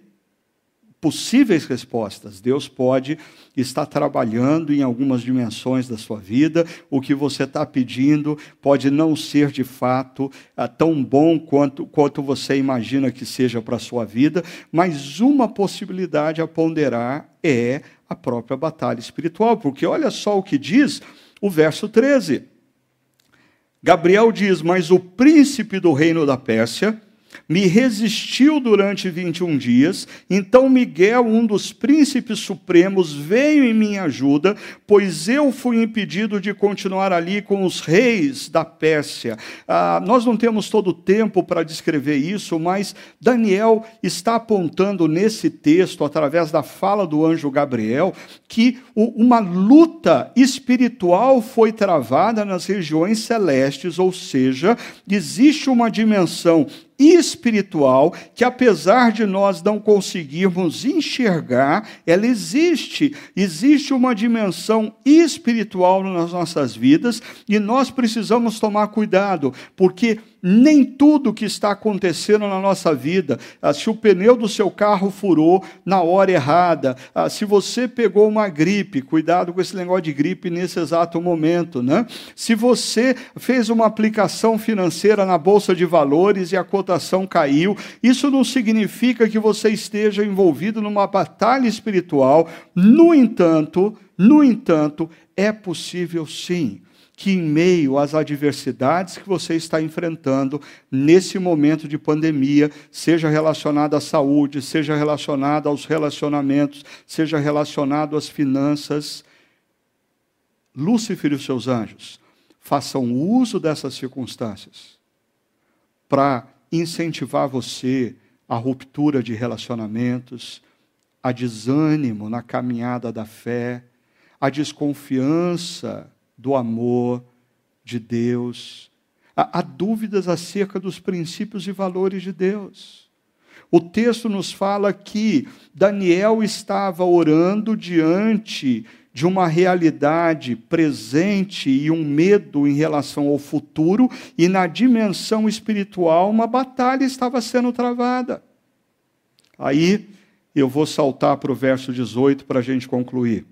possíveis respostas. Deus pode estar trabalhando em algumas dimensões da sua vida. O que você está pedindo pode não ser de fato ah, tão bom quanto, quanto você imagina que seja para a sua vida, mas uma possibilidade a ponderar é a própria batalha espiritual. Porque olha só o que diz o verso 13. Gabriel diz: Mas o príncipe do reino da Pérsia me resistiu durante 21 dias. Então Miguel, um dos príncipes supremos, veio em minha ajuda, pois eu fui impedido de continuar ali com os reis da Pérsia. Ah, nós não temos todo o tempo para descrever isso, mas Daniel está apontando nesse texto, através da fala do anjo Gabriel, que uma luta espiritual foi travada nas regiões celestes, ou seja, existe uma dimensão espiritual que, apesar de nós não conseguirmos enxergar, ela existe. Existe uma dimensão espiritual nas nossas vidas e nós precisamos tomar cuidado, porque nem tudo que está acontecendo na nossa vida, ah, se o pneu do seu carro furou na hora errada, ah, se você pegou uma gripe, cuidado com esse negócio de gripe nesse exato momento, né? Se você fez uma aplicação financeira na bolsa de valores e a cotação caiu, isso não significa que você esteja envolvido numa batalha espiritual. No entanto, No entanto, é possível sim que, em meio às adversidades que você está enfrentando nesse momento de pandemia, seja relacionado à saúde, seja relacionado aos relacionamentos, seja relacionado às finanças, Lúcifer e os seus anjos façam uso dessas circunstâncias para incentivar você à ruptura de relacionamentos, a desânimo na caminhada da fé, a desconfiança do amor de Deus, há, dúvidas acerca dos princípios e valores de Deus. O texto nos fala que Daniel estava orando diante de uma realidade presente e um medo em relação ao futuro, e na dimensão espiritual, uma batalha estava sendo travada. Aí eu vou saltar para o verso 18 para a gente concluir.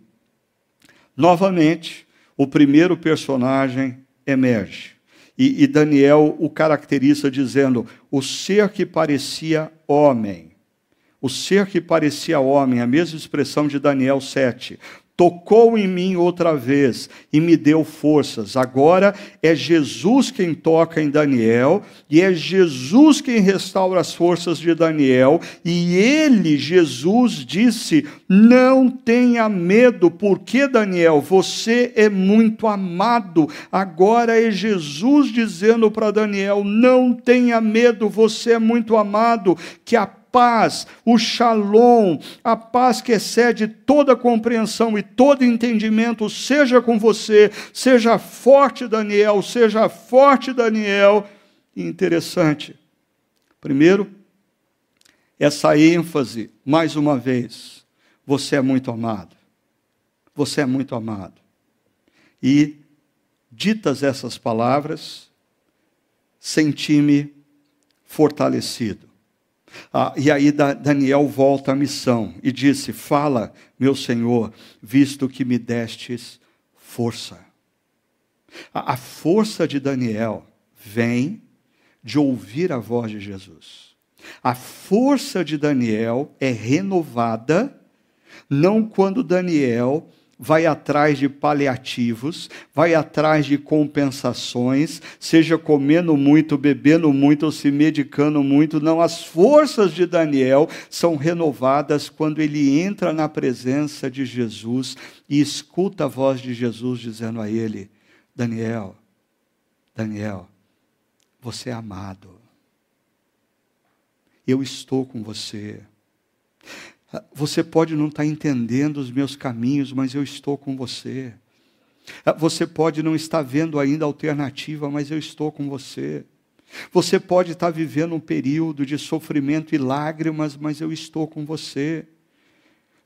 Novamente, o primeiro personagem emerge. E, e, Daniel o caracteriza dizendo: o ser que parecia homem. O ser que parecia homem, a mesma expressão de Daniel 7 tocou em mim outra vez e me deu forças. Agora é Jesus quem toca em Daniel e é Jesus quem restaura as forças de Daniel. E ele, Jesus, disse: Não tenha medo, porque Daniel, você é muito amado. Agora é Jesus dizendo para Daniel: Não tenha medo, você é muito amado. Que a paz, o shalom, a paz que excede toda compreensão e todo entendimento, seja com você, seja forte, Daniel, seja forte, Daniel. Interessante, primeiro, essa ênfase, mais uma vez, você é muito amado. Você é muito amado. E, ditas essas palavras, senti-me fortalecido. Ah, e aí Daniel volta à missão e disse: Fala, meu Senhor, visto que me destes força. A, a força de Daniel vem de ouvir a voz de Jesus. A força de Daniel é renovada, não quando Daniel vai atrás de paliativos, vai atrás de compensações, seja comendo muito, bebendo muito ou se medicando muito. Não, as forças de Daniel são renovadas quando ele entra na presença de Jesus e escuta a voz de Jesus dizendo a ele: Daniel, Daniel, você é amado. Eu estou com você. Você pode não estar entendendo os meus caminhos, mas eu estou com você. Você pode não estar vendo ainda alternativa, mas eu estou com você. Você pode estar vivendo um período de sofrimento e lágrimas, mas eu estou com você.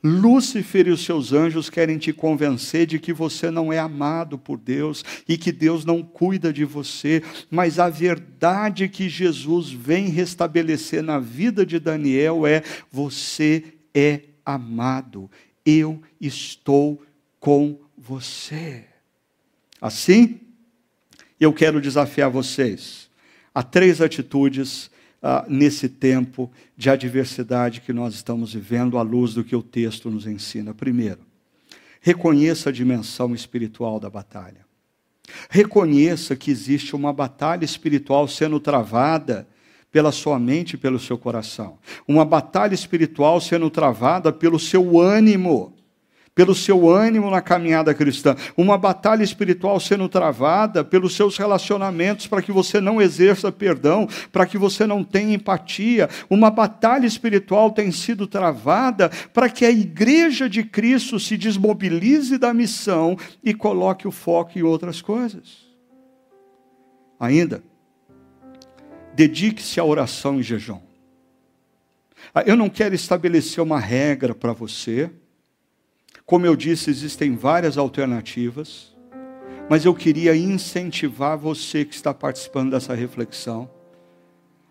Lúcifer e os seus anjos querem te convencer de que você não é amado por Deus e que Deus não cuida de você, mas a verdade que Jesus vem restabelecer na vida de Daniel é: você é amado. Eu estou com você. Assim, eu quero desafiar vocês a três atitudes uh, nesse tempo de adversidade que nós estamos vivendo, à luz do que o texto nos ensina. Primeiro, reconheça a dimensão espiritual da batalha. Reconheça que existe uma batalha espiritual sendo travada pela sua mente e pelo seu coração. Uma batalha espiritual sendo travada pelo seu ânimo, pelo seu ânimo na caminhada cristã. Uma batalha espiritual sendo travada pelos seus relacionamentos para que você não exerça perdão, para que você não tenha empatia. Uma batalha espiritual tem sido travada para que a igreja de Cristo se desmobilize da missão e coloque o foco em outras coisas. Ainda, dedique-se à oração e jejum. Ah, eu não quero estabelecer uma regra para você. Como eu disse, existem várias alternativas, mas eu queria incentivar você que está participando dessa reflexão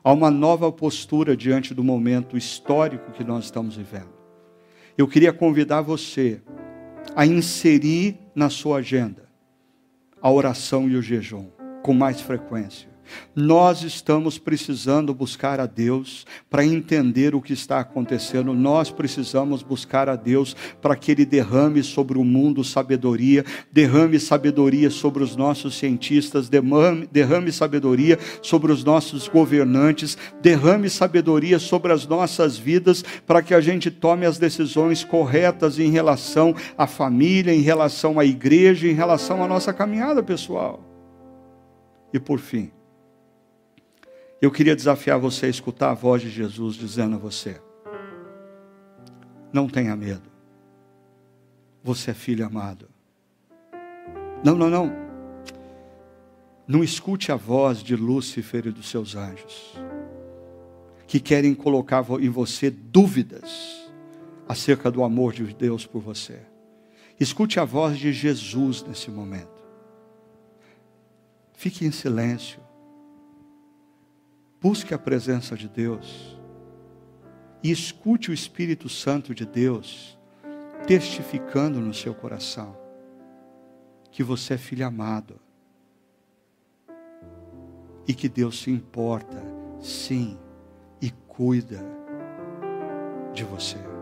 a uma nova postura diante do momento histórico que nós estamos vivendo. Eu queria convidar você a inserir na sua agenda a oração e o jejum com mais frequência Nós estamos precisando buscar a Deus para entender o que está acontecendo. Nós precisamos buscar a Deus para que Ele derrame sobre o mundo sabedoria, derrame sabedoria sobre os nossos cientistas, derrame, derrame sabedoria sobre os nossos governantes, derrame sabedoria sobre as nossas vidas, para que a gente tome as decisões corretas em relação à família, em relação à igreja, em relação à nossa caminhada pessoal. E por fim, eu queria desafiar você a escutar a voz de Jesus dizendo a você: Não tenha medo. Você é filho amado. Não, não, não. Não escute a voz de Lúcifer e dos seus anjos, que querem colocar em você dúvidas acerca do amor de Deus por você. Escute a voz de Jesus nesse momento. Fique em silêncio. Busque a presença de Deus e escute o Espírito Santo de Deus testificando no seu coração que você é filho amado e que Deus se importa, sim, e cuida de você.